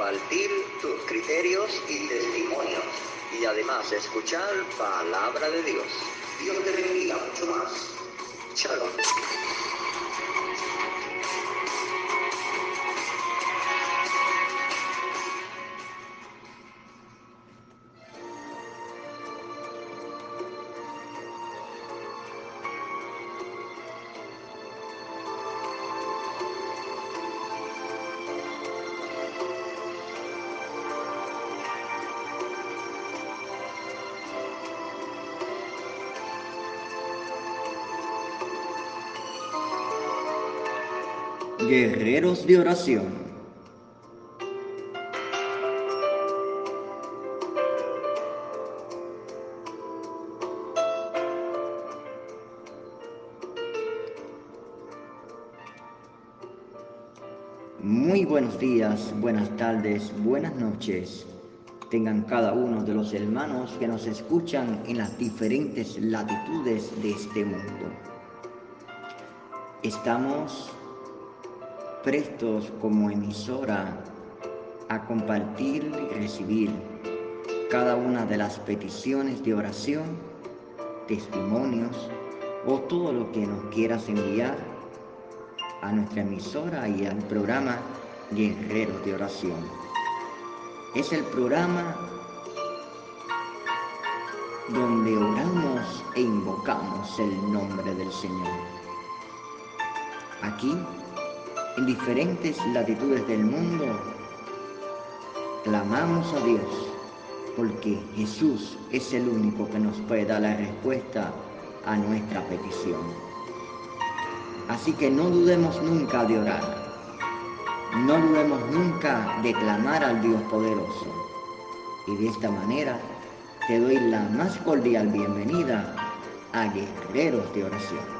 compartir tus criterios y testimonios y además escuchar palabra de Dios. Dios te bendiga mucho más. Shalom. Guerreros de oración. Muy buenos días, buenas tardes, buenas noches. Tengan cada uno de los hermanos que nos escuchan en las diferentes latitudes de este mundo. Estamos prestos como emisora a compartir y recibir cada una de las peticiones de oración, testimonios o todo lo que nos quieras enviar a nuestra emisora y al programa Guerreros de Oración. Es el programa donde oramos e invocamos el nombre del Señor. Aquí en diferentes latitudes del mundo, clamamos a Dios porque Jesús es el único que nos puede dar la respuesta a nuestra petición. Así que no dudemos nunca de orar, no dudemos nunca de clamar al Dios poderoso. Y de esta manera te doy la más cordial bienvenida a Guerreros de Oración.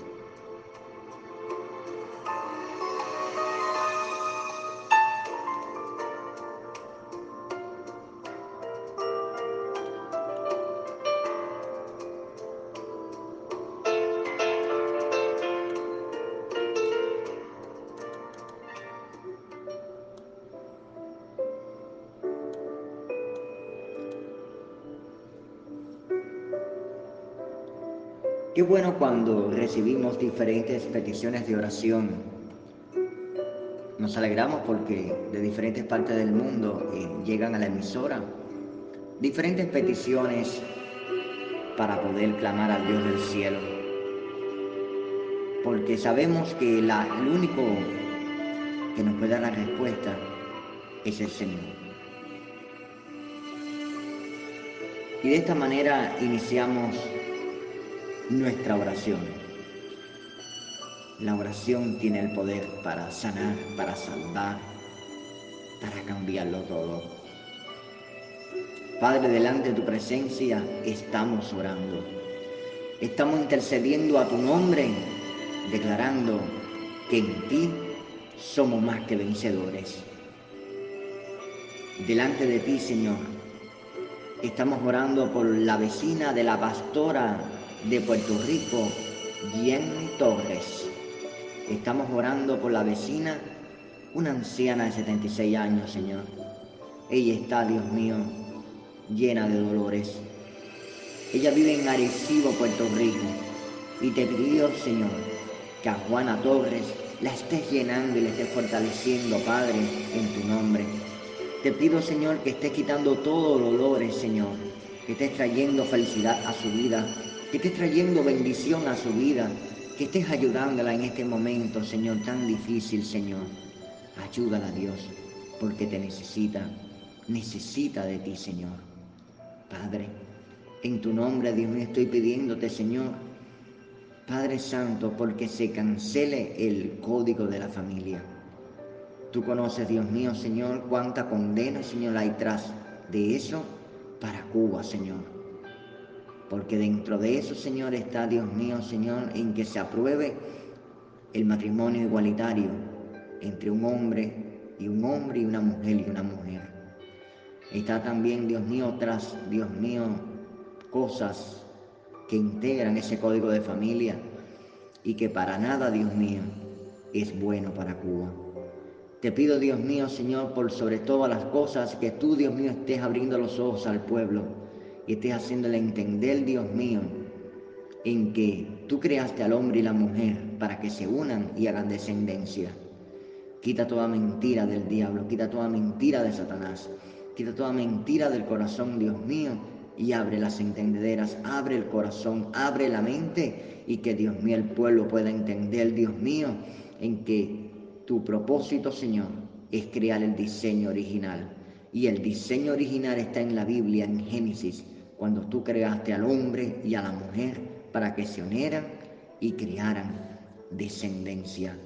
Bueno cuando recibimos diferentes peticiones de oración. Nos alegramos porque de diferentes partes del mundo eh, llegan a la emisora diferentes peticiones para poder clamar al Dios del cielo. Porque sabemos que el único que nos puede dar la respuesta es el Señor. Y de esta manera iniciamos nuestra oración. La oración tiene el poder para sanar, para salvar, para cambiarlo todo. Padre, delante de tu presencia estamos orando. Estamos intercediendo a tu nombre, declarando que en ti somos más que vencedores. Delante de ti, Señor, estamos orando por la vecina de la pastora de Puerto Rico, Jenny Torres. Estamos orando por la vecina, una anciana de 76 años, Señor. Ella está, Dios mío, llena de dolores. Ella vive en Arecibo, Puerto Rico. Y te pido, Señor, que a Juana Torres la estés llenando y la estés fortaleciendo, Padre, en tu nombre. Te pido, Señor, que estés quitando todos los dolores, Señor. Que estés trayendo felicidad a su vida, que estés trayendo bendición a su vida, que estés ayudándola en este momento, Señor, tan difícil, Señor. Ayúdala, Dios, porque te necesita, necesita de ti, Señor. Padre, en tu nombre, Dios mío, estoy pidiéndote, Señor, Padre Santo, porque se cancele el código de la familia. Tú conoces, Dios mío, Señor, cuánta condena, Señor, hay tras de eso para Cuba, Señor porque dentro de eso, Señor, está, Dios mío, Señor, en que se apruebe el matrimonio igualitario entre un hombre y un hombre y una mujer y una mujer. Está también, Dios mío, otras, Dios mío, cosas que integran ese código de familia y que para nada, Dios mío, es bueno para Cuba. Te pido, Dios mío, Señor, por sobre todas las cosas, que tú, Dios mío, estés abriendo los ojos al pueblo y estés haciéndole entender, Dios mío, en que tú creaste al hombre y la mujer para que se unan y hagan descendencia. Quita toda mentira del diablo, quita toda mentira de Satanás, quita toda mentira del corazón, Dios mío, y abre las entendederas, abre el corazón, abre la mente y que Dios mío, el pueblo pueda entender, Dios mío, en que tu propósito, Señor, es crear el diseño original. Y el diseño original está en la Biblia, en Génesis, cuando tú creaste al hombre y a la mujer para que se unieran y crearan descendencia.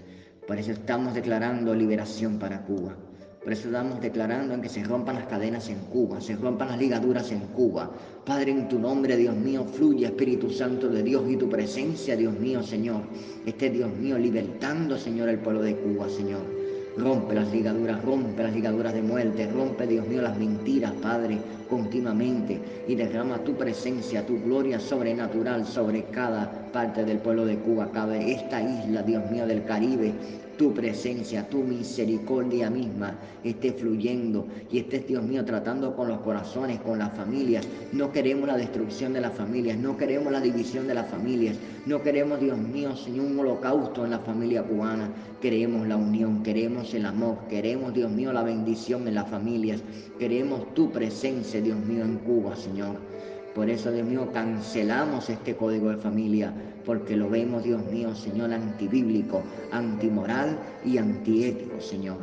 Por eso estamos declarando liberación para Cuba. Por eso estamos declarando en que se rompan las cadenas en Cuba, se rompan las ligaduras en Cuba. Padre, en tu nombre, Dios mío, fluye Espíritu Santo de Dios y tu presencia, Dios mío, Señor. Esté, Dios mío, libertando, Señor, el pueblo de Cuba, Señor. Rompe las ligaduras, rompe las ligaduras de muerte, rompe, Dios mío, las mentiras, Padre, continuamente y derrama tu presencia, tu gloria sobrenatural sobre cada parte del pueblo de Cuba, cada esta isla, Dios mío, del Caribe, tu presencia, tu misericordia misma esté fluyendo y estés, Dios mío, tratando con los corazones, con las familias. No queremos la destrucción de las familias, no queremos la división de las familias, no queremos, Dios mío, Señor, un holocausto en la familia cubana. Queremos la unión, queremos el amor, queremos, Dios mío, la bendición en las familias, queremos tu presencia, Dios mío, en Cuba, Señor. Por eso, Dios mío, cancelamos este código de familia, porque lo vemos, Dios mío, Señor, antibíblico, antimoral y antiético, Señor.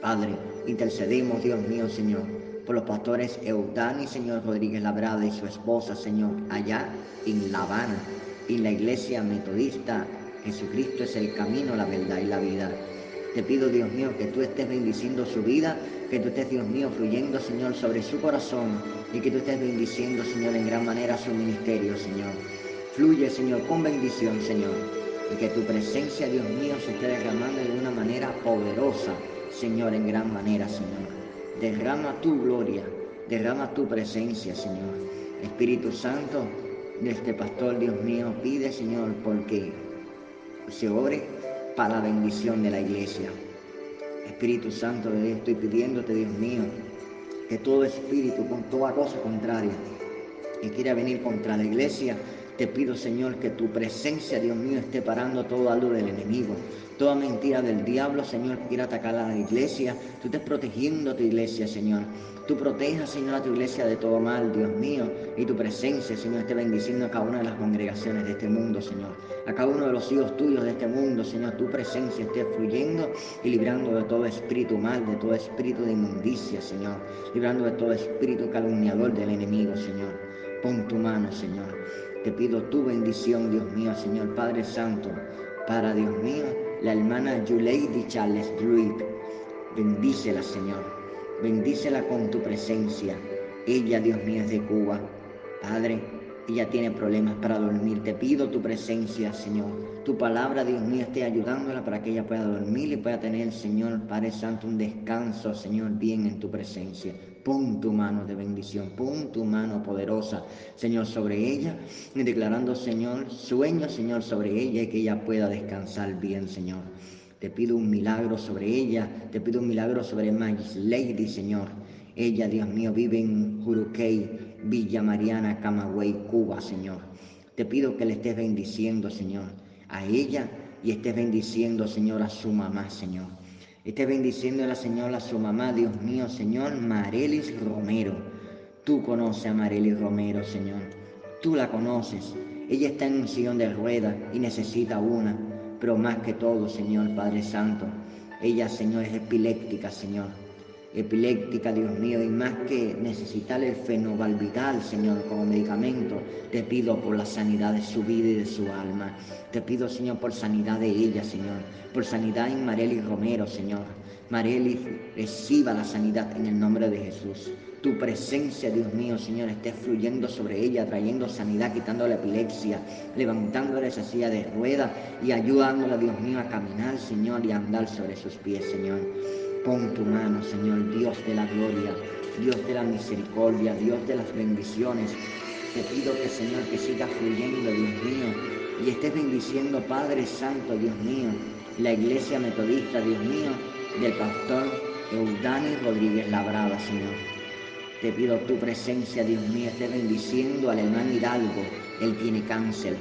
Padre, intercedemos, Dios mío, Señor, por los pastores Eudani, Señor Rodríguez Labrada y su esposa, Señor, allá en La Habana, en la iglesia metodista. Jesucristo es el camino, la verdad y la vida. Te pido, Dios mío, que tú estés bendiciendo su vida, que tú estés, Dios mío, fluyendo, Señor, sobre su corazón y que tú estés bendiciendo, Señor, en gran manera su ministerio, Señor. Fluye, Señor, con bendición, Señor, y que tu presencia, Dios mío, se esté derramando de una manera poderosa, Señor, en gran manera, Señor. Derrama tu gloria, derrama tu presencia, Señor. Espíritu Santo, de este pastor, Dios mío, pide, Señor, porque se ore para la bendición de la iglesia. Espíritu Santo de estoy pidiéndote, Dios mío, que todo espíritu, con toda cosa contraria, que quiera venir contra la iglesia, te pido, Señor, que tu presencia, Dios mío, esté parando todo algo del enemigo, toda mentira del diablo, Señor, que quiera atacar a la iglesia. Tú estés protegiendo a tu iglesia, Señor. Tú protejas, Señor, a tu iglesia de todo mal, Dios mío, y tu presencia, Señor, esté bendiciendo a cada una de las congregaciones de este mundo, Señor. A cada uno de los hijos tuyos de este mundo, Señor, tu presencia esté fluyendo y librando de todo espíritu mal, de todo espíritu de inmundicia, Señor. Librando de todo espíritu calumniador del enemigo, Señor. Pon tu mano, Señor. Te pido tu bendición, Dios mío, Señor Padre Santo, para Dios mío, la hermana Yuleidi Charles Druid. Bendícela, Señor. Bendícela con tu presencia. Ella, Dios mío, es de Cuba. Padre, ella tiene problemas para dormir. Te pido tu presencia, Señor. Tu palabra, Dios mío, esté ayudándola para que ella pueda dormir y pueda tener, Señor Padre Santo, un descanso, Señor, bien en tu presencia. Pon tu mano de bendición, pon tu mano poderosa, Señor, sobre ella, y declarando, Señor, sueño, Señor, sobre ella y que ella pueda descansar bien, Señor. Te pido un milagro sobre ella, te pido un milagro sobre Magis Lady, Señor. Ella, Dios mío, vive en Juruquey, Villa Mariana, Camagüey, Cuba, Señor. Te pido que le estés bendiciendo, Señor, a ella y estés bendiciendo, Señor, a su mamá, Señor. Esté bendiciendo a la señora, su mamá, Dios mío, Señor, Marelis Romero. Tú conoces a Marelis Romero, Señor. Tú la conoces. Ella está en un sillón de ruedas y necesita una. Pero más que todo, Señor Padre Santo, ella, Señor, es epiléptica, Señor epiléptica, Dios mío, y más que necesitar el fenobarbital, Señor, como medicamento, te pido por la sanidad de su vida y de su alma. Te pido, Señor, por sanidad de ella, Señor, por sanidad en Marely Romero, Señor. Marely reciba la sanidad en el nombre de Jesús. Tu presencia, Dios mío, Señor, esté fluyendo sobre ella, trayendo sanidad, quitando la epilepsia, levantándole esa silla de rueda y ayudándola, Dios mío, a caminar, Señor, y a andar sobre sus pies, Señor. Pon tu mano, Señor, Dios de la gloria, Dios de la misericordia, Dios de las bendiciones. Te pido que, Señor, que siga fluyendo, Dios mío, y estés bendiciendo, Padre Santo, Dios mío, la iglesia metodista, Dios mío, del pastor Eudani Rodríguez Labrada, Señor. Te pido tu presencia, Dios mío, esté bendiciendo al hermano Hidalgo. Él tiene cáncer.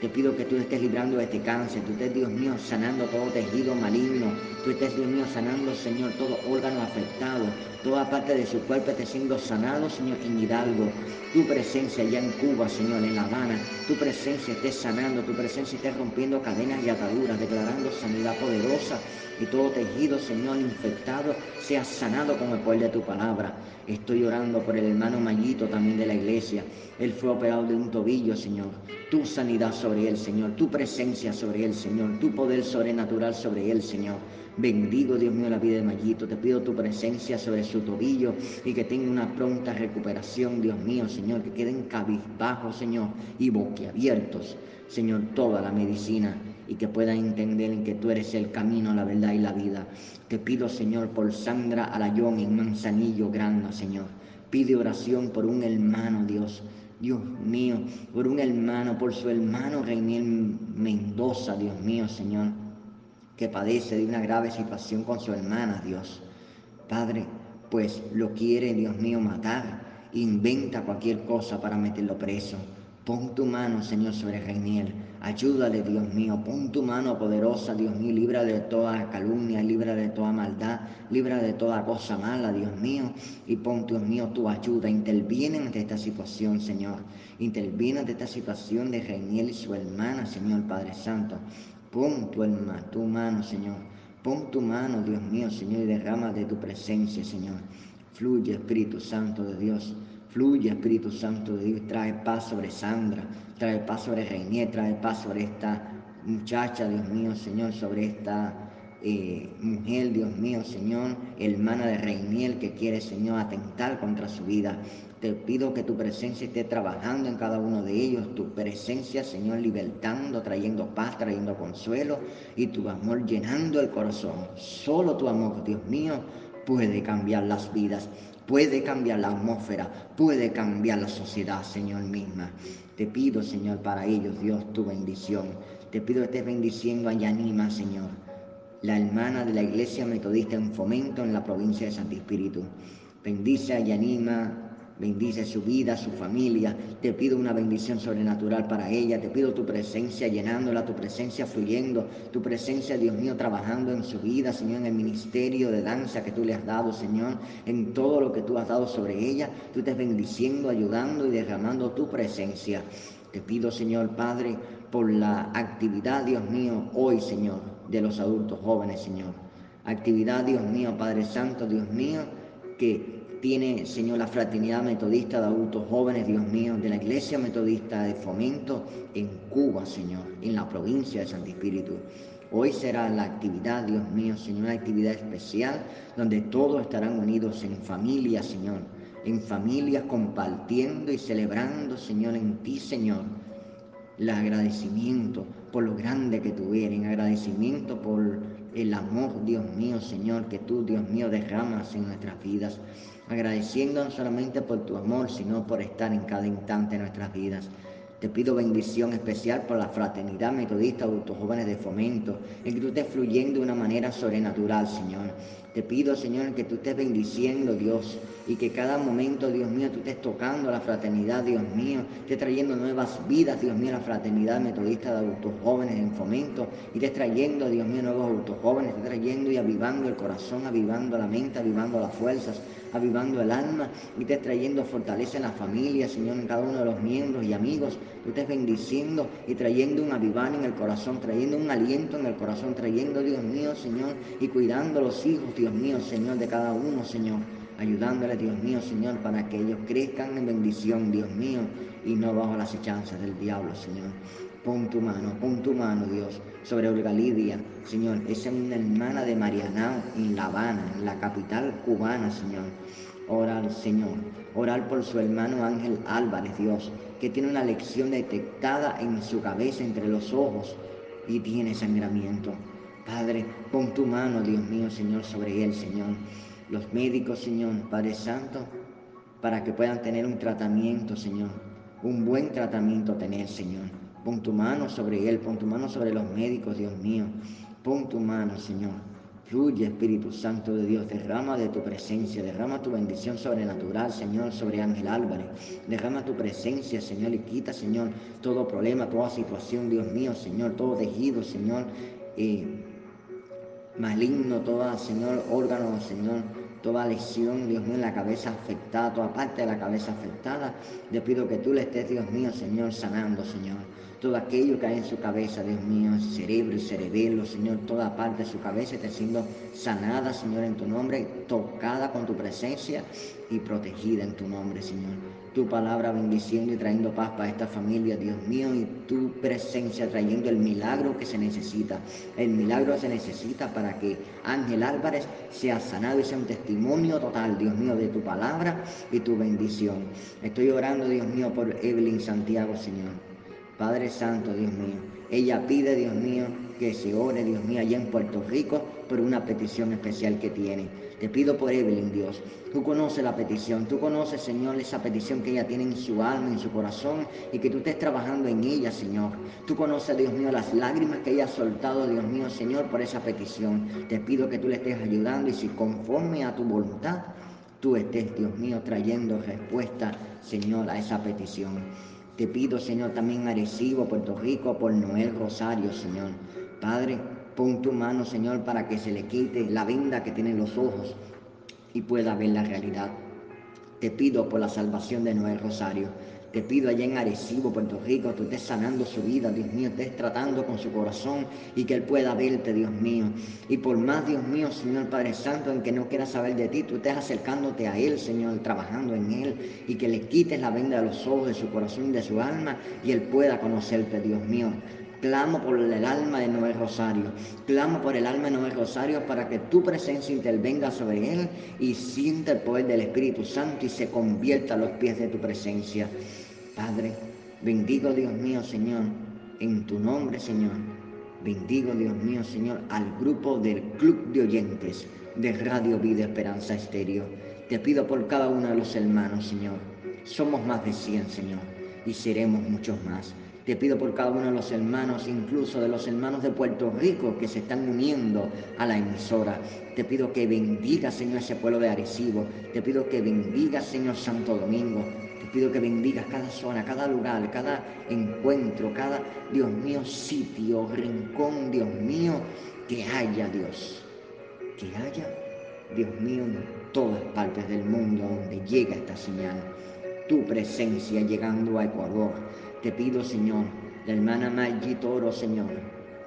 Te pido que tú estés librando de este cáncer, tú estés, Dios mío, sanando todo tejido maligno, tú estés, Dios mío, sanando, Señor, todo órgano afectado, toda parte de su cuerpo esté siendo sanado, Señor, en Hidalgo. Tu presencia allá en Cuba, Señor, en La Habana, tu presencia esté sanando, tu presencia esté rompiendo cadenas y ataduras, declarando sanidad poderosa y todo tejido, Señor, infectado, sea sanado con el poder de tu palabra. Estoy orando por el hermano Mayito también de la iglesia. Él fue operado de un tobillo, Señor. Tu sanidad sobre él, Señor. Tu presencia sobre él, Señor. Tu poder sobrenatural sobre él, Señor. Bendigo, Dios mío, la vida de Mayito. Te pido tu presencia sobre su tobillo y que tenga una pronta recuperación, Dios mío, Señor. Que queden cabizbajos, Señor, y boquiabiertos, Señor, toda la medicina y que puedan entender en que tú eres el camino, la verdad y la vida. Te pido, Señor, por Sandra Alayón en Manzanillo Grande, Señor. Pide oración por un hermano, Dios. Dios mío, por un hermano, por su hermano Reiniel Mendoza, Dios mío, Señor, que padece de una grave situación con su hermana, Dios. Padre, pues lo quiere, Dios mío, matar. Inventa cualquier cosa para meterlo preso. Pon tu mano, Señor, sobre Reiniel. Ayúdale, Dios mío. Pon tu mano poderosa, Dios mío. Libra de toda calumnia, libra de toda maldad, libra de toda cosa mala, Dios mío. Y pon, Dios mío, tu ayuda. Interviene ante esta situación, Señor. Interviene ante esta situación de Reiniel y su hermana, Señor Padre Santo. Pon tu, alma, tu mano, Señor. Pon tu mano, Dios mío, Señor, y derrama de tu presencia, Señor. Fluye, Espíritu Santo de Dios. Fluye, Espíritu Santo de Dios, trae paz sobre Sandra, trae paz sobre Reinier, trae paz sobre esta muchacha, Dios mío, Señor, sobre esta eh, mujer, Dios mío, Señor, hermana de Reiniel que quiere, Señor, atentar contra su vida. Te pido que tu presencia esté trabajando en cada uno de ellos, tu presencia, Señor, libertando, trayendo paz, trayendo consuelo y tu amor llenando el corazón. Solo tu amor, Dios mío, puede cambiar las vidas puede cambiar la atmósfera, puede cambiar la sociedad, Señor misma. Te pido, Señor, para ellos, Dios, tu bendición. Te pido que estés bendiciendo a Yanima, Señor, la hermana de la iglesia metodista en fomento en la provincia de Santo Espíritu. Bendice a Yanima, Bendice su vida, su familia. Te pido una bendición sobrenatural para ella. Te pido tu presencia llenándola, tu presencia fluyendo, tu presencia, Dios mío, trabajando en su vida, Señor, en el ministerio de danza que tú le has dado, Señor, en todo lo que tú has dado sobre ella. Tú estés bendiciendo, ayudando y derramando tu presencia. Te pido, Señor Padre, por la actividad, Dios mío, hoy, Señor, de los adultos jóvenes, Señor. Actividad, Dios mío, Padre Santo, Dios mío, que tiene, Señor, la fraternidad metodista de adultos jóvenes, Dios mío, de la iglesia metodista de fomento en Cuba, Señor, en la provincia de Santo Espíritu. Hoy será la actividad, Dios mío, Señor, una actividad especial donde todos estarán unidos en familia, Señor, en familias compartiendo y celebrando, Señor, en ti, Señor, el agradecimiento por lo grande que tú eres, agradecimiento por el amor, Dios mío, Señor, que tú, Dios mío, derramas en nuestras vidas, agradeciendo no solamente por tu amor, sino por estar en cada instante de nuestras vidas. Te pido bendición especial por la fraternidad metodista adultos jóvenes de fomento, en que tú estés fluyendo de una manera sobrenatural, Señor. Te pido, Señor, que tú estés bendiciendo, Dios, y que cada momento, Dios mío, tú estés tocando la fraternidad, Dios mío, estés trayendo nuevas vidas, Dios mío, la fraternidad metodista de adultos jóvenes en fomento, y estés trayendo, Dios mío, nuevos adultos jóvenes, estés trayendo y avivando el corazón, avivando la mente, avivando las fuerzas, avivando el alma, y estés trayendo fortaleza en la familia, Señor, en cada uno de los miembros y amigos, tú estés bendiciendo y trayendo un avivar en el corazón, trayendo un aliento en el corazón, trayendo, Dios mío, Señor, y cuidando a los hijos, Dios mío, Señor, de cada uno, Señor, ayudándole, Dios mío, Señor, para que ellos crezcan en bendición, Dios mío, y no bajo las hechanzas del diablo, Señor. Pon tu mano, pon tu mano, Dios, sobre Olga Lidia, Señor. Esa es una hermana de Marianao en La Habana, en la capital cubana, Señor. Orar, Señor. Orar por su hermano Ángel Álvarez, Dios, que tiene una lección detectada en su cabeza, entre los ojos, y tiene sangramiento. Padre, pon tu mano, Dios mío, Señor, sobre él, Señor. Los médicos, Señor, Padre Santo, para que puedan tener un tratamiento, Señor. Un buen tratamiento tener, Señor. Pon tu mano sobre él, pon tu mano sobre los médicos, Dios mío. Pon tu mano, Señor. Fluye, Espíritu Santo de Dios, derrama de tu presencia, derrama tu bendición sobrenatural, Señor, sobre Ángel Álvarez. Derrama tu presencia, Señor, y quita, Señor, todo problema, toda situación, Dios mío, Señor, todo tejido, Señor, eh, maligno, toda, Señor, órgano, Señor, toda lesión, Dios mío, en la cabeza afectada, toda parte de la cabeza afectada. Le pido que tú le estés, Dios mío, Señor, sanando, Señor todo aquello que hay en su cabeza, Dios mío, cerebro y cerebelo, Señor, toda parte de su cabeza está siendo sanada, Señor, en tu nombre, tocada con tu presencia y protegida en tu nombre, Señor. Tu palabra bendiciendo y trayendo paz para esta familia, Dios mío, y tu presencia trayendo el milagro que se necesita. El milagro se necesita para que Ángel Álvarez sea sanado y sea un testimonio total, Dios mío, de tu palabra y tu bendición. Estoy orando, Dios mío, por Evelyn Santiago, Señor. Padre Santo, Dios mío. Ella pide, Dios mío, que se ore, Dios mío, allá en Puerto Rico por una petición especial que tiene. Te pido por Evelyn, Dios. Tú conoces la petición, tú conoces, Señor, esa petición que ella tiene en su alma, en su corazón, y que tú estés trabajando en ella, Señor. Tú conoces, Dios mío, las lágrimas que ella ha soltado, Dios mío, Señor, por esa petición. Te pido que tú le estés ayudando y si conforme a tu voluntad, tú estés, Dios mío, trayendo respuesta, Señor, a esa petición. Te pido, Señor, también Arecibo, Puerto Rico, por Noel Rosario, Señor. Padre, pon tu mano, Señor, para que se le quite la venda que tiene los ojos y pueda ver la realidad. Te pido por la salvación de Noel Rosario. Te pido allá en Arecibo, Puerto Rico, tú estés sanando su vida, Dios mío, estés tratando con su corazón y que Él pueda verte, Dios mío. Y por más, Dios mío, Señor Padre Santo, en que no quiera saber de ti, tú estés acercándote a Él, Señor, trabajando en Él y que le quites la venda de los ojos, de su corazón y de su alma y Él pueda conocerte, Dios mío. Clamo por el alma de Noel Rosario. Clamo por el alma de Noel Rosario para que tu presencia intervenga sobre él y sienta el poder del Espíritu Santo y se convierta a los pies de tu presencia. Padre, bendigo Dios mío, Señor, en tu nombre, Señor. Bendigo Dios mío, Señor, al grupo del Club de Oyentes de Radio Vida Esperanza Estéreo. Te pido por cada uno de los hermanos, Señor. Somos más de 100, Señor, y seremos muchos más. Te pido por cada uno de los hermanos, incluso de los hermanos de Puerto Rico que se están uniendo a la emisora. Te pido que bendiga, Señor, ese pueblo de Arecibo. Te pido que bendiga, Señor Santo Domingo. Te pido que bendigas cada zona, cada lugar, cada encuentro, cada, Dios mío, sitio, rincón, Dios mío, que haya, Dios. Que haya, Dios mío, en todas partes del mundo donde llega esta señal. Tu presencia llegando a Ecuador te pido, Señor, la hermana Maggi Toro, Señor.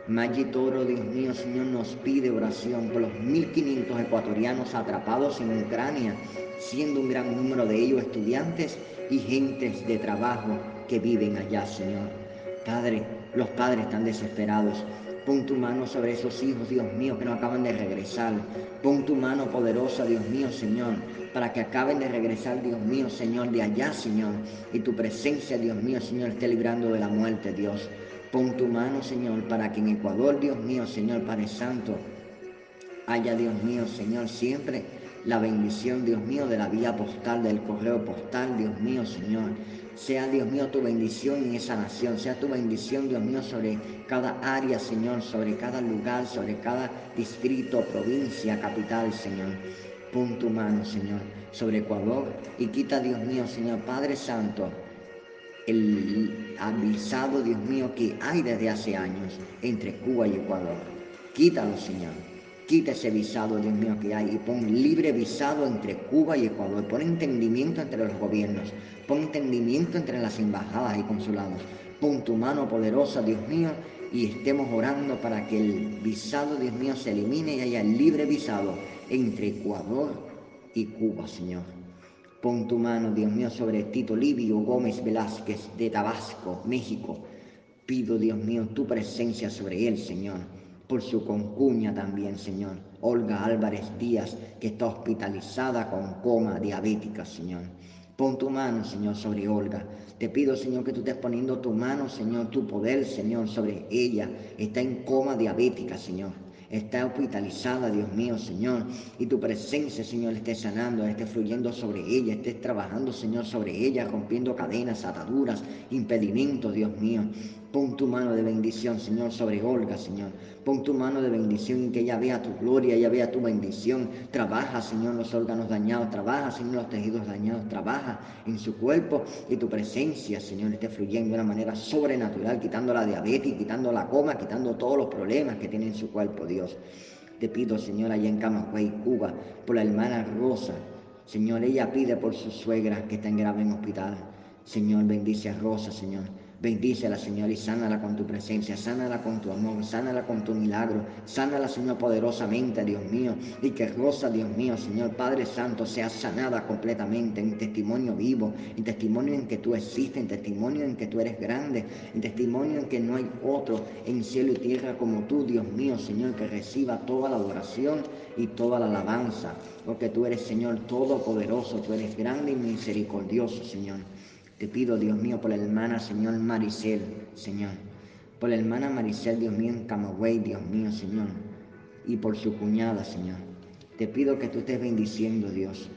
Maggi Toro, Dios mío, Señor, nos pide oración por los 1.500 ecuatorianos atrapados en Ucrania, siendo un gran número de ellos estudiantes y gentes de trabajo que viven allá, Señor. Padre, los padres están desesperados. Pon tu mano sobre esos hijos, Dios mío, que no acaban de regresar. Pon tu mano poderosa, Dios mío, Señor, para que acaben de regresar, Dios mío, Señor, de allá, Señor. Y tu presencia, Dios mío, Señor, esté librando de la muerte, Dios. Pon tu mano, Señor, para que en Ecuador, Dios mío, Señor, Padre Santo, haya, Dios mío, Señor, siempre la bendición, Dios mío, de la vía postal, del correo postal, Dios mío, Señor. Sea, Dios mío, tu bendición en esa nación. Sea tu bendición, Dios mío, sobre cada área, Señor, sobre cada lugar, sobre cada distrito, provincia, capital, Señor. Pon tu mano, Señor, sobre Ecuador y quita, Dios mío, Señor Padre Santo, el avisado, Dios mío, que hay desde hace años entre Cuba y Ecuador. Quítalo, Señor. Quita ese visado, Dios mío, que hay y pon libre visado entre Cuba y Ecuador. Pon entendimiento entre los gobiernos. Pon entendimiento entre las embajadas y consulados. Pon tu mano poderosa, Dios mío, y estemos orando para que el visado, Dios mío, se elimine y haya libre visado entre Ecuador y Cuba, Señor. Pon tu mano, Dios mío, sobre Tito Livio Gómez Velázquez de Tabasco, México. Pido, Dios mío, tu presencia sobre él, Señor, por su concuña también, Señor. Olga Álvarez Díaz, que está hospitalizada con coma diabética, Señor. Pon tu mano, Señor, sobre Olga. Te pido, Señor, que tú estés poniendo tu mano, Señor, tu poder, Señor, sobre ella. Está en coma diabética, Señor está hospitalizada, Dios mío, Señor, y tu presencia, Señor, esté sanando, esté fluyendo sobre ella, estés trabajando, Señor, sobre ella, rompiendo cadenas, ataduras, impedimentos, Dios mío. Pon tu mano de bendición, Señor, sobre Olga, Señor. Pon tu mano de bendición y que ella vea tu gloria, ella vea tu bendición. Trabaja, Señor, los órganos dañados, trabaja, Señor, los tejidos dañados, trabaja en su cuerpo y tu presencia, Señor, esté fluyendo de una manera sobrenatural, quitando la diabetes, quitando la coma, quitando todos los problemas que tiene en su cuerpo, Dios. Te pido, Señor, allá en Camagüey, Cuba, por la hermana Rosa. Señor, ella pide por su suegra que está en grave en hospital. Señor, bendice a Rosa, Señor. Bendícela, Señor, y sánala con tu presencia, sánala con tu amor, sánala con tu milagro, sánala, Señor, poderosamente, Dios mío, y que Rosa, Dios mío, Señor Padre Santo, sea sanada completamente en testimonio vivo, en testimonio en que tú existes, en testimonio en que tú eres grande, en testimonio en que no hay otro en cielo y tierra como tú, Dios mío, Señor, que reciba toda la adoración y toda la alabanza, porque tú eres, Señor, todopoderoso, tú eres grande y misericordioso, Señor. Te pido, Dios mío, por la hermana, Señor Maricel, Señor. Por la hermana Maricel, Dios mío, en Camagüey, Dios mío, Señor. Y por su cuñada, Señor. Te pido que tú estés bendiciendo, Dios.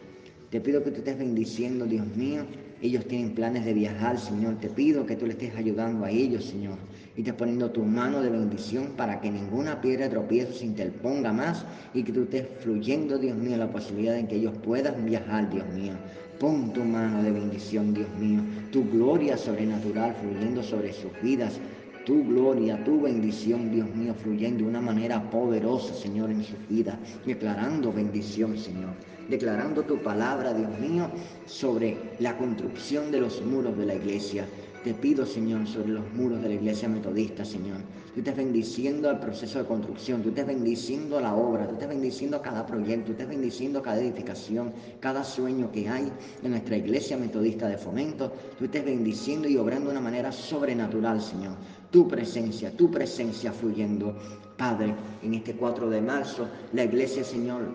Te pido que tú estés bendiciendo, Dios mío. Ellos tienen planes de viajar, Señor. Te pido que tú le estés ayudando a ellos, Señor. Y te poniendo tu mano de bendición para que ninguna piedra de tropiezo se interponga más y que tú estés fluyendo, Dios mío, la posibilidad de que ellos puedan viajar, Dios mío. Pon tu mano de bendición, Dios mío, tu gloria sobrenatural fluyendo sobre sus vidas, tu gloria, tu bendición, Dios mío, fluyendo de una manera poderosa, Señor, en sus vidas, declarando bendición, Señor, declarando tu palabra, Dios mío, sobre la construcción de los muros de la iglesia. Te pido, Señor, sobre los muros de la iglesia metodista, Señor, tú estés bendiciendo el proceso de construcción, tú estés bendiciendo la obra, tú estés bendiciendo cada proyecto, tú estés bendiciendo cada edificación, cada sueño que hay en nuestra iglesia metodista de fomento, tú estés bendiciendo y obrando de una manera sobrenatural, Señor. Tu presencia, tu presencia fluyendo. Padre, en este 4 de marzo, la iglesia, Señor,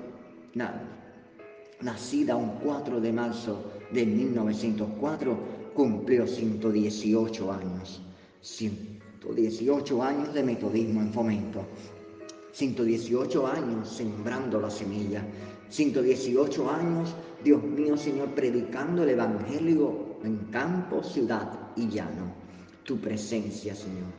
nacida un 4 de marzo de 1904, cumplió 118 años. 118 años de metodismo en fomento, 118 años sembrando la semilla, 118 años, Dios mío Señor, predicando el Evangelio en campo, ciudad y llano. Tu presencia, Señor,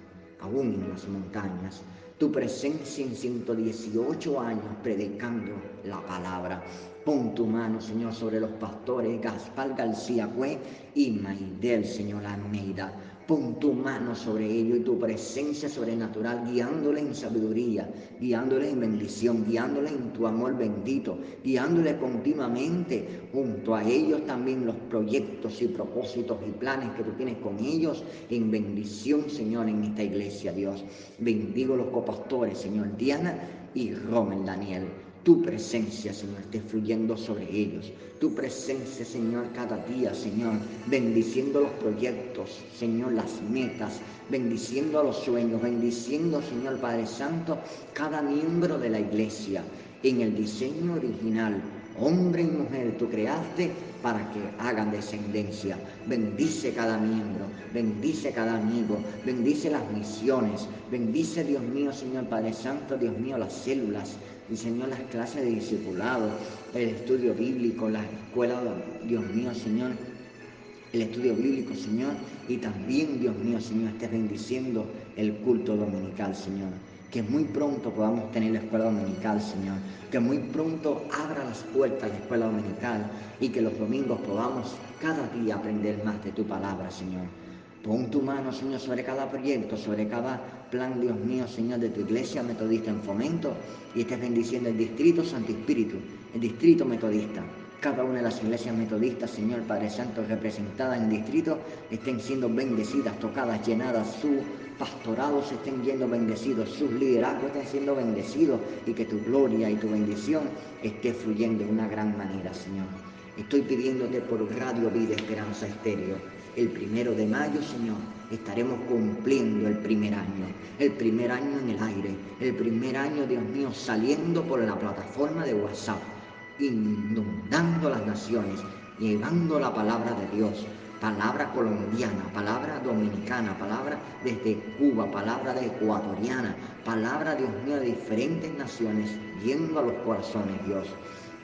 aún en las montañas, tu presencia en 118 años predicando la palabra. Pon tu mano, Señor, sobre los pastores Gaspar García Cue y Maidel, Señor Almeida. Pon tu mano sobre ellos y tu presencia sobrenatural, guiándole en sabiduría, guiándole en bendición, guiándole en tu amor bendito, guiándole continuamente junto a ellos también los proyectos y propósitos y planes que tú tienes con ellos en bendición, Señor, en esta iglesia, Dios. Bendigo los copastores, Señor, Diana y Romel Daniel. Tu presencia, Señor, esté fluyendo sobre ellos. Tu presencia, Señor, cada día, Señor, bendiciendo los proyectos, Señor, las metas, bendiciendo los sueños, bendiciendo, Señor Padre Santo, cada miembro de la iglesia en el diseño original. Hombre y mujer, tú creaste para que hagan descendencia. Bendice cada miembro, bendice cada amigo, bendice las misiones, bendice, Dios mío, Señor Padre Santo, Dios mío, las células, Señor, las clases de discipulado, el estudio bíblico, la escuela, Dios mío, Señor, el estudio bíblico, Señor, y también, Dios mío, Señor, estés bendiciendo el culto dominical, Señor. Que muy pronto podamos tener la escuela dominical, Señor. Que muy pronto abra las puertas la escuela dominical y que los domingos podamos cada día aprender más de tu palabra, Señor. Pon tu mano, Señor, sobre cada proyecto, sobre cada plan, Dios mío, Señor, de tu iglesia metodista en fomento y estés bendiciendo el distrito Santo Espíritu, el distrito metodista. Cada una de las iglesias metodistas, Señor Padre Santo, representadas en el distrito, estén siendo bendecidas, tocadas, llenadas, sus pastorados estén yendo bendecidos, sus liderazgos estén siendo bendecidos y que tu gloria y tu bendición esté fluyendo de una gran manera, Señor. Estoy pidiéndote por Radio Vida Esperanza Estéreo, el primero de mayo, Señor, estaremos cumpliendo el primer año, el primer año en el aire, el primer año, Dios mío, saliendo por la plataforma de WhatsApp, inundando las naciones, llevando la palabra de Dios, palabra colombiana, palabra dominicana, palabra desde Cuba, palabra de ecuatoriana, palabra, Dios mío, de diferentes naciones, yendo a los corazones, Dios.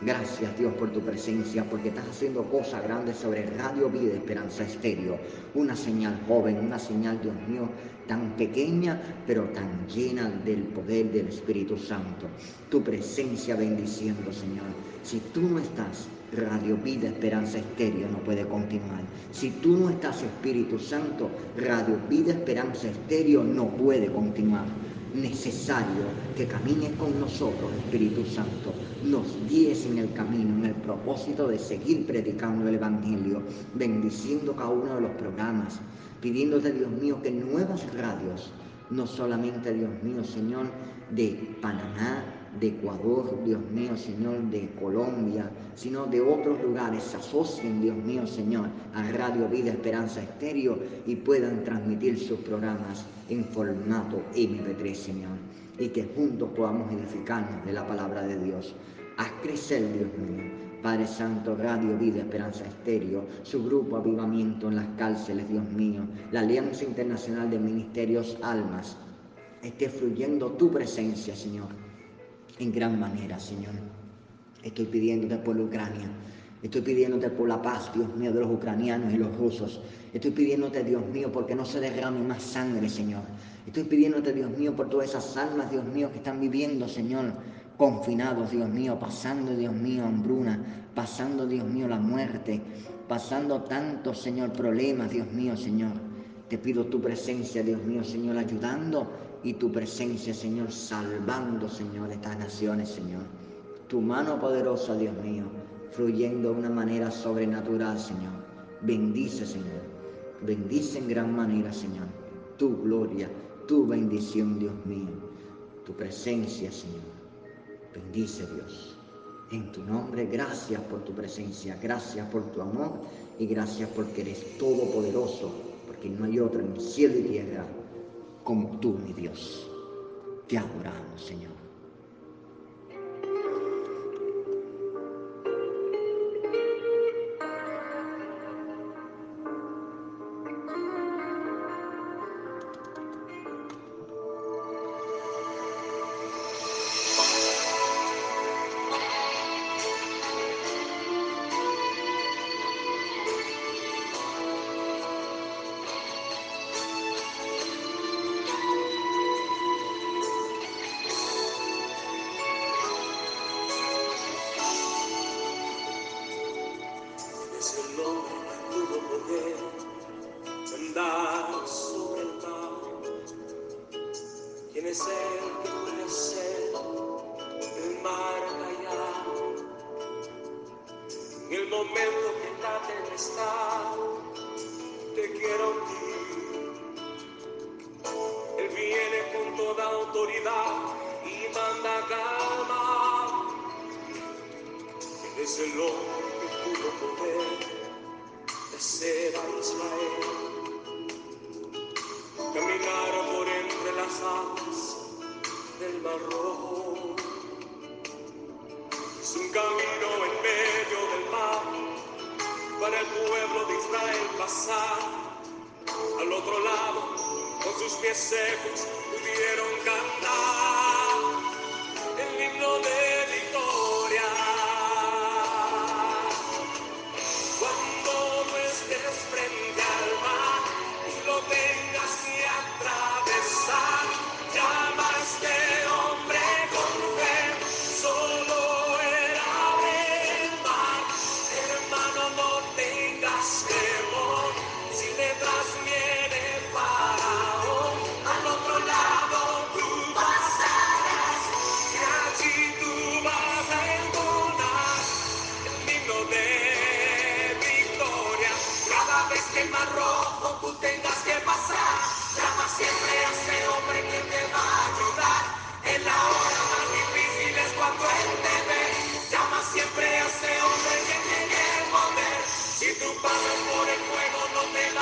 Gracias Dios por tu presencia, porque estás haciendo cosas grandes sobre Radio Vida Esperanza Estéreo. Una señal joven, una señal, Dios mío, tan pequeña, pero tan llena del poder del Espíritu Santo. Tu presencia bendiciendo, Señor. Si tú no estás, Radio Vida Esperanza Estéreo no puede continuar. Si tú no estás, Espíritu Santo, Radio Vida Esperanza Estéreo no puede continuar necesario que camines con nosotros, Espíritu Santo, nos guíes en el camino, en el propósito de seguir predicando el Evangelio, bendiciendo cada uno de los programas, pidiéndote, Dios mío, que nuevas radios, no solamente, Dios mío, Señor, de Panamá, de Ecuador, Dios mío, Señor, de Colombia, sino de otros lugares se asocien, Dios mío, Señor, a Radio Vida Esperanza Estéreo y puedan transmitir sus programas en formato MP3, Señor, y que juntos podamos edificarnos de la palabra de Dios. Haz crecer, Dios mío, Padre Santo, Radio Vida Esperanza Estéreo, su grupo Avivamiento en las cárceles, Dios mío, la Alianza Internacional de Ministerios Almas, esté fluyendo tu presencia, Señor en gran manera, Señor. Estoy pidiéndote por Ucrania. Estoy pidiéndote por la paz, Dios mío, de los ucranianos y los rusos. Estoy pidiéndote, Dios mío, porque no se derrame más sangre, Señor. Estoy pidiéndote, Dios mío, por todas esas almas, Dios mío, que están viviendo, Señor, confinados, Dios mío, pasando, Dios mío, hambruna, pasando, Dios mío, la muerte, pasando tantos, Señor, problemas, Dios mío, Señor. Te pido tu presencia, Dios mío, Señor, ayudando y tu presencia, Señor, salvando, Señor, estas naciones, Señor. Tu mano poderosa, Dios mío, fluyendo de una manera sobrenatural, Señor. Bendice, Señor. Bendice en gran manera, Señor. Tu gloria, tu bendición, Dios mío. Tu presencia, Señor. Bendice, Dios. En tu nombre, gracias por tu presencia, gracias por tu amor y gracias porque eres todopoderoso, porque no hay otro en el cielo y tierra como tú, mi Dios. Te adoramos, Señor. En el momento que traten de estar, te quiero a ti. Él viene con toda autoridad y manda calma. Él es el hombre que pudo poder hacer a Israel. Caminar por entre las alas del mar rojo camino en medio del mar para el pueblo de Israel pasar. Al otro lado, con sus pies secos, pudieron cantar el himno de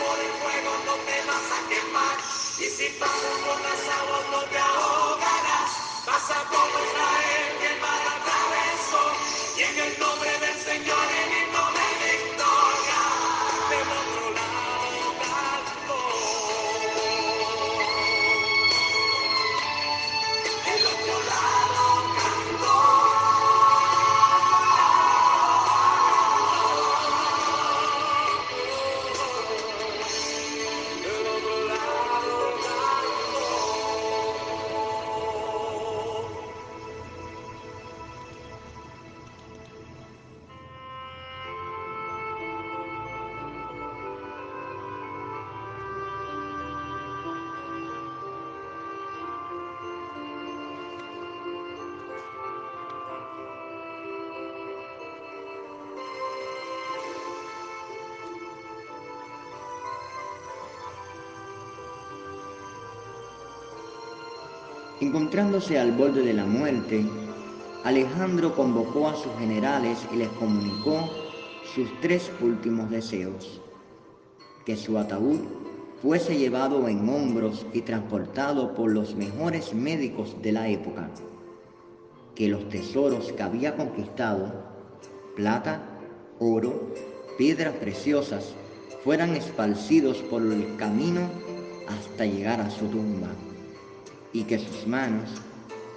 por el fuego no te vas a quemar. Y si pasas por las aguas no te ahogarás. Pasa como Israel. Encontrándose al borde de la muerte, Alejandro convocó a sus generales y les comunicó sus tres últimos deseos. Que su ataúd fuese llevado en hombros y transportado por los mejores médicos de la época. Que los tesoros que había conquistado, plata, oro, piedras preciosas, fueran esparcidos por el camino hasta llegar a su tumba y que sus manos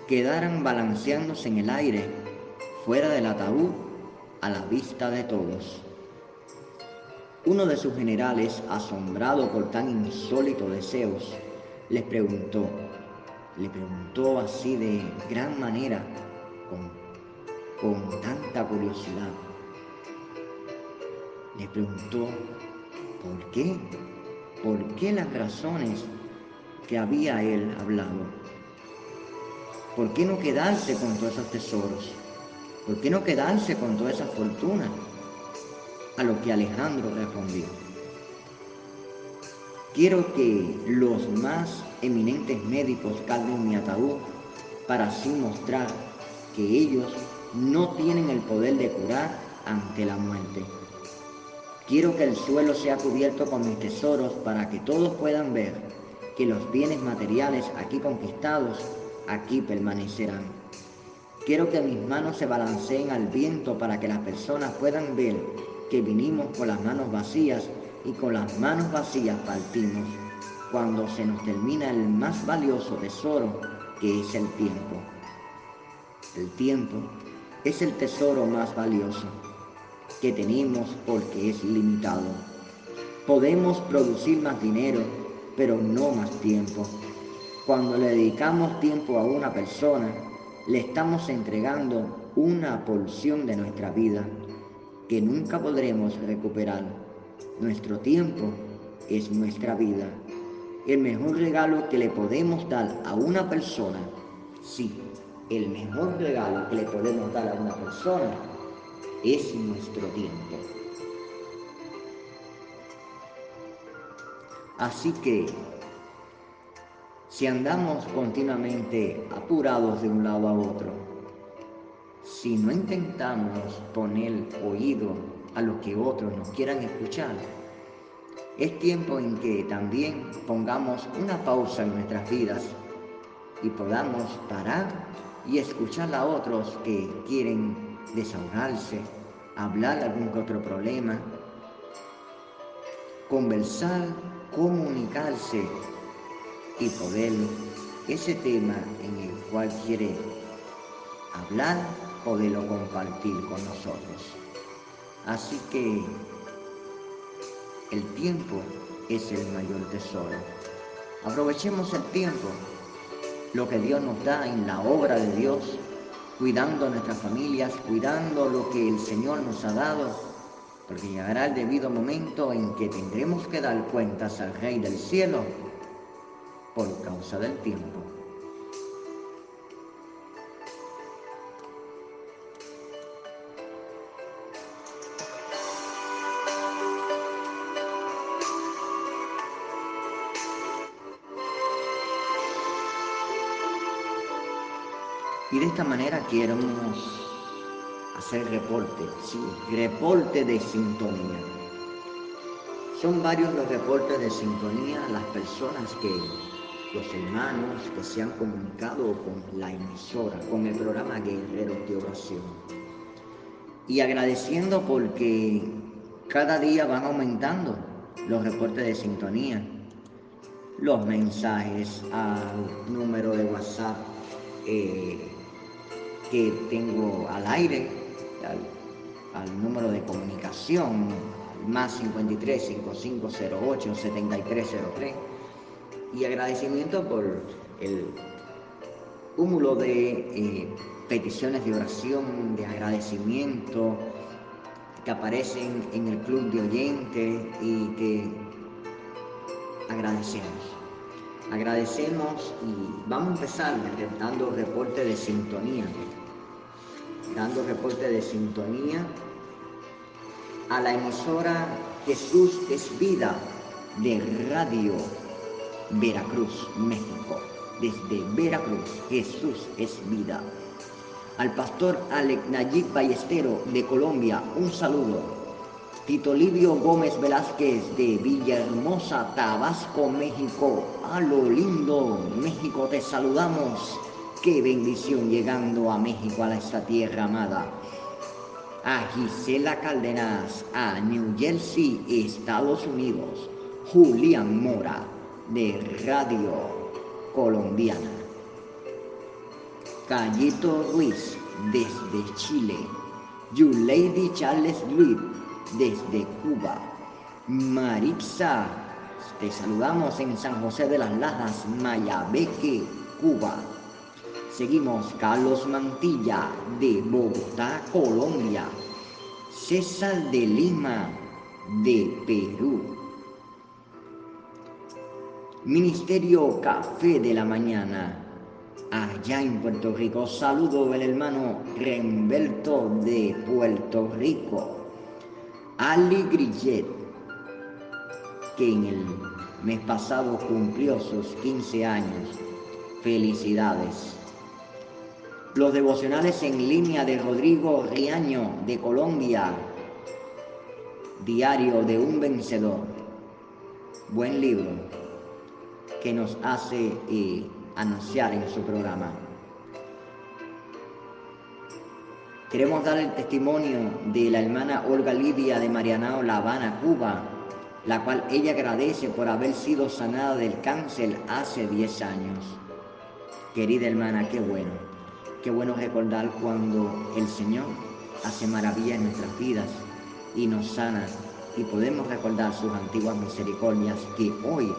quedaran balanceándose en el aire fuera del ataúd a la vista de todos. Uno de sus generales, asombrado por tan insólito deseos, les preguntó, le preguntó así de gran manera, con, con tanta curiosidad, le preguntó, ¿por qué? ¿Por qué las razones que había él hablado. ¿Por qué no quedarse con todos esos tesoros? ¿Por qué no quedarse con toda esa fortuna? A lo que Alejandro respondió. Quiero que los más eminentes médicos carguen mi ataúd para así mostrar que ellos no tienen el poder de curar ante la muerte. Quiero que el suelo sea cubierto con mis tesoros para que todos puedan ver que los bienes materiales aquí conquistados aquí permanecerán. Quiero que mis manos se balanceen al viento para que las personas puedan ver que vinimos con las manos vacías y con las manos vacías partimos cuando se nos termina el más valioso tesoro que es el tiempo. El tiempo es el tesoro más valioso que tenemos porque es limitado. Podemos producir más dinero pero no más tiempo. Cuando le dedicamos tiempo a una persona, le estamos entregando una porción de nuestra vida que nunca podremos recuperar. Nuestro tiempo es nuestra vida. El mejor regalo que le podemos dar a una persona, sí, el mejor regalo que le podemos dar a una persona es nuestro tiempo. Así que si andamos continuamente apurados de un lado a otro, si no intentamos poner oído a lo que otros nos quieran escuchar, es tiempo en que también pongamos una pausa en nuestras vidas y podamos parar y escuchar a otros que quieren desahogarse, hablar algún otro problema, conversar comunicarse y poder ese tema en el cual quiere hablar, poderlo compartir con nosotros. Así que el tiempo es el mayor tesoro. Aprovechemos el tiempo, lo que Dios nos da en la obra de Dios, cuidando nuestras familias, cuidando lo que el Señor nos ha dado, porque llegará el debido momento en que tendremos que dar cuentas al Rey del Cielo por causa del tiempo. Y de esta manera queremos hacer reporte, sí, reporte de sintonía. Son varios los reportes de sintonía, las personas que, los hermanos que se han comunicado con la emisora, con el programa Guerreros de Oración. Y agradeciendo porque cada día van aumentando los reportes de sintonía, los mensajes al número de WhatsApp. Eh, que tengo al aire, al, número de comunicación, más 53 5508 7303, y agradecimiento por el cúmulo de eh, peticiones de oración, de agradecimiento que aparecen en el club de oyentes y que agradecemos. Agradecemos y vamos a empezar dando reporte de sintonía dando reporte de sintonía a la emisora Jesús es Vida de Radio Veracruz, México. Desde Veracruz, Jesús es Vida. Al pastor Alec Nayib Ballestero de Colombia, un saludo. Tito Livio Gómez Velázquez de Villahermosa, Tabasco, México. A lo lindo, México, te saludamos. Qué bendición llegando a México, a esta tierra amada. A Gisela Cárdenas, a New Jersey, Estados Unidos. Julián Mora, de Radio Colombiana. Callito Ruiz, desde Chile. You Lady Charles Luis, desde Cuba. Marixa, te saludamos en San José de las Lajas, Mayabeque, Cuba. Seguimos Carlos Mantilla de Bogotá, Colombia. César de Lima de Perú. Ministerio Café de la Mañana. Allá en Puerto Rico. Saludo el hermano Remberto de Puerto Rico. Ali Grillet, que en el mes pasado cumplió sus 15 años. Felicidades. Los devocionales en línea de Rodrigo Riaño de Colombia. Diario de un vencedor. Buen libro que nos hace eh, anunciar en su programa. Queremos dar el testimonio de la hermana Olga Lidia de Marianao, La Habana, Cuba, la cual ella agradece por haber sido sanada del cáncer hace 10 años. Querida hermana, qué bueno Qué bueno recordar cuando el Señor hace maravilla en nuestras vidas y nos sana y podemos recordar sus antiguas misericordias que hoy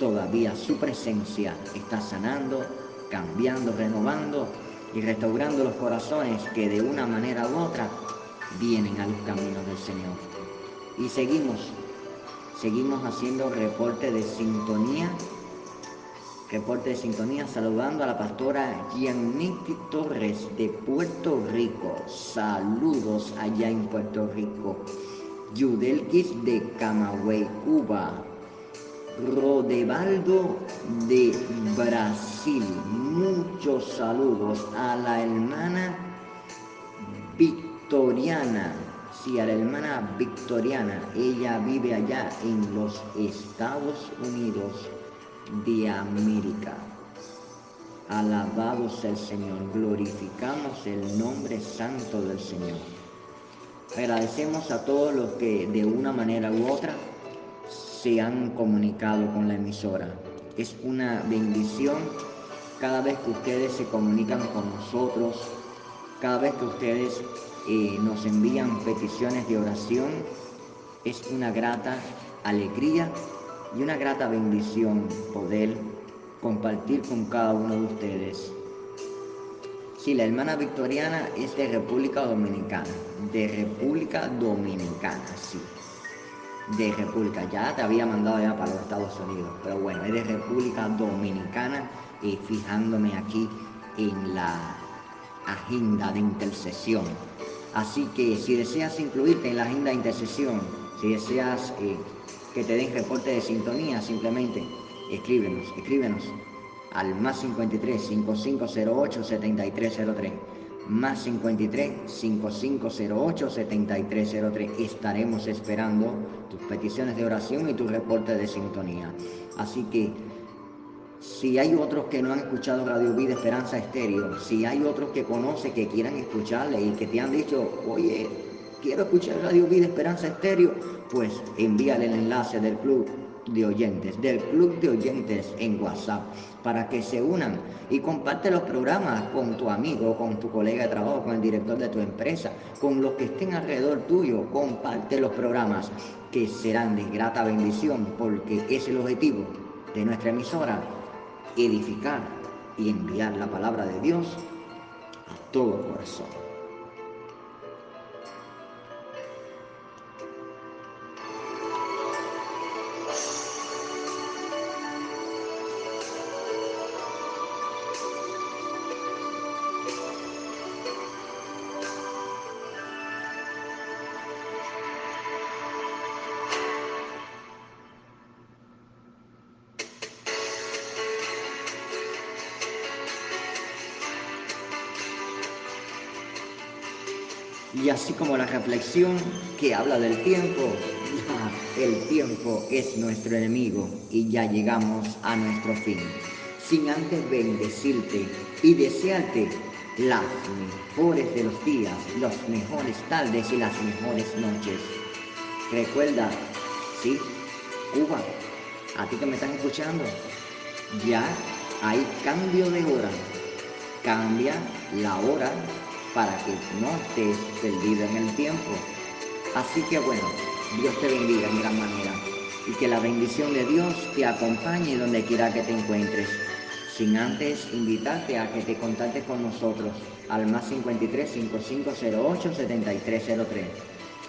todavía su presencia está sanando, cambiando, renovando y restaurando los corazones que de una manera u otra vienen a los caminos del Señor. Y seguimos, seguimos haciendo reporte de sintonía Reporte de sintonía saludando a la pastora Giannitti Torres de Puerto Rico. Saludos allá en Puerto Rico. Yudelquis de Camagüey, Cuba. Rodevaldo de Brasil. Muchos saludos a la hermana Victoriana. Sí, a la hermana Victoriana. Ella vive allá en los Estados Unidos de América. Alabado el Señor, glorificamos el nombre santo del Señor. Agradecemos a todos los que de una manera u otra se han comunicado con la emisora. Es una bendición cada vez que ustedes se comunican con nosotros, cada vez que ustedes eh, nos envían peticiones de oración, es una grata alegría y una grata bendición poder compartir con cada uno de ustedes. Sí, la hermana Victoriana es de República Dominicana, de República Dominicana, sí. De República, ya te había mandado ya para los Estados Unidos, pero bueno, es de República Dominicana y fijándome aquí en la agenda de intercesión. Así que si deseas incluirte en la agenda de intercesión, si deseas eh, que te den reporte de sintonía, simplemente escríbenos, escríbenos al más 53 5508 7303. Más 53 5508 7303. Estaremos esperando tus peticiones de oración y tu reporte de sintonía. Así que si hay otros que no han escuchado Radio Vida Esperanza Estéreo, si hay otros que conocen que quieran escucharle y que te han dicho, oye, quiero escuchar Radio Vida Esperanza Estéreo, pues envíale el enlace del club de oyentes, del club de oyentes en WhatsApp, para que se unan y comparte los programas con tu amigo, con tu colega de trabajo, con el director de tu empresa, con los que estén alrededor tuyo, comparte los programas que serán de grata bendición, porque es el objetivo de nuestra emisora, edificar y enviar la palabra de Dios a todo corazón. Así como la reflexión que habla del tiempo, el tiempo es nuestro enemigo y ya llegamos a nuestro fin. Sin antes bendecirte y desearte las mejores de los días, las mejores tardes y las mejores noches. Recuerda, sí, Cuba, a ti que me estás escuchando, ya hay cambio de hora. Cambia la hora para que no estés perdido en el tiempo. Así que bueno, Dios te bendiga en gran manera y que la bendición de Dios te acompañe donde quiera que te encuentres. Sin antes invitarte a que te contactes con nosotros al más 53 5508 7303.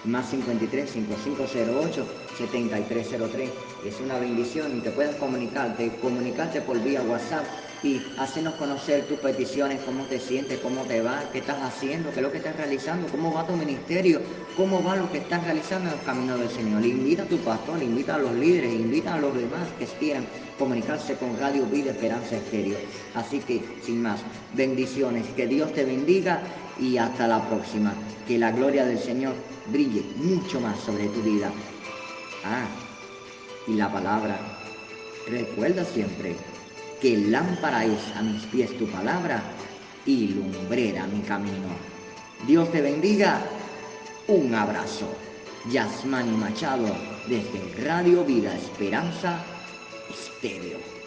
Más 53 5508 7303. Es una bendición y que puedas comunicarte, comunicarte por vía WhatsApp y hacernos conocer tus peticiones, cómo te sientes, cómo te va, qué estás haciendo, qué es lo que estás realizando, cómo va tu ministerio, cómo va lo que estás realizando en el camino del Señor. Invita a tu pastor, invita a los líderes, invita a los demás que quieran comunicarse con Radio Vida Esperanza Estéreo. Así que, sin más, bendiciones, que Dios te bendiga y hasta la próxima. Que la gloria del Señor brille mucho más sobre tu vida. Ah, y la palabra, recuerda siempre que lámpara es a mis pies tu palabra y lumbrera mi camino. Dios te bendiga. Un abrazo. Yasmani Machado desde Radio Vida Esperanza Estéreo.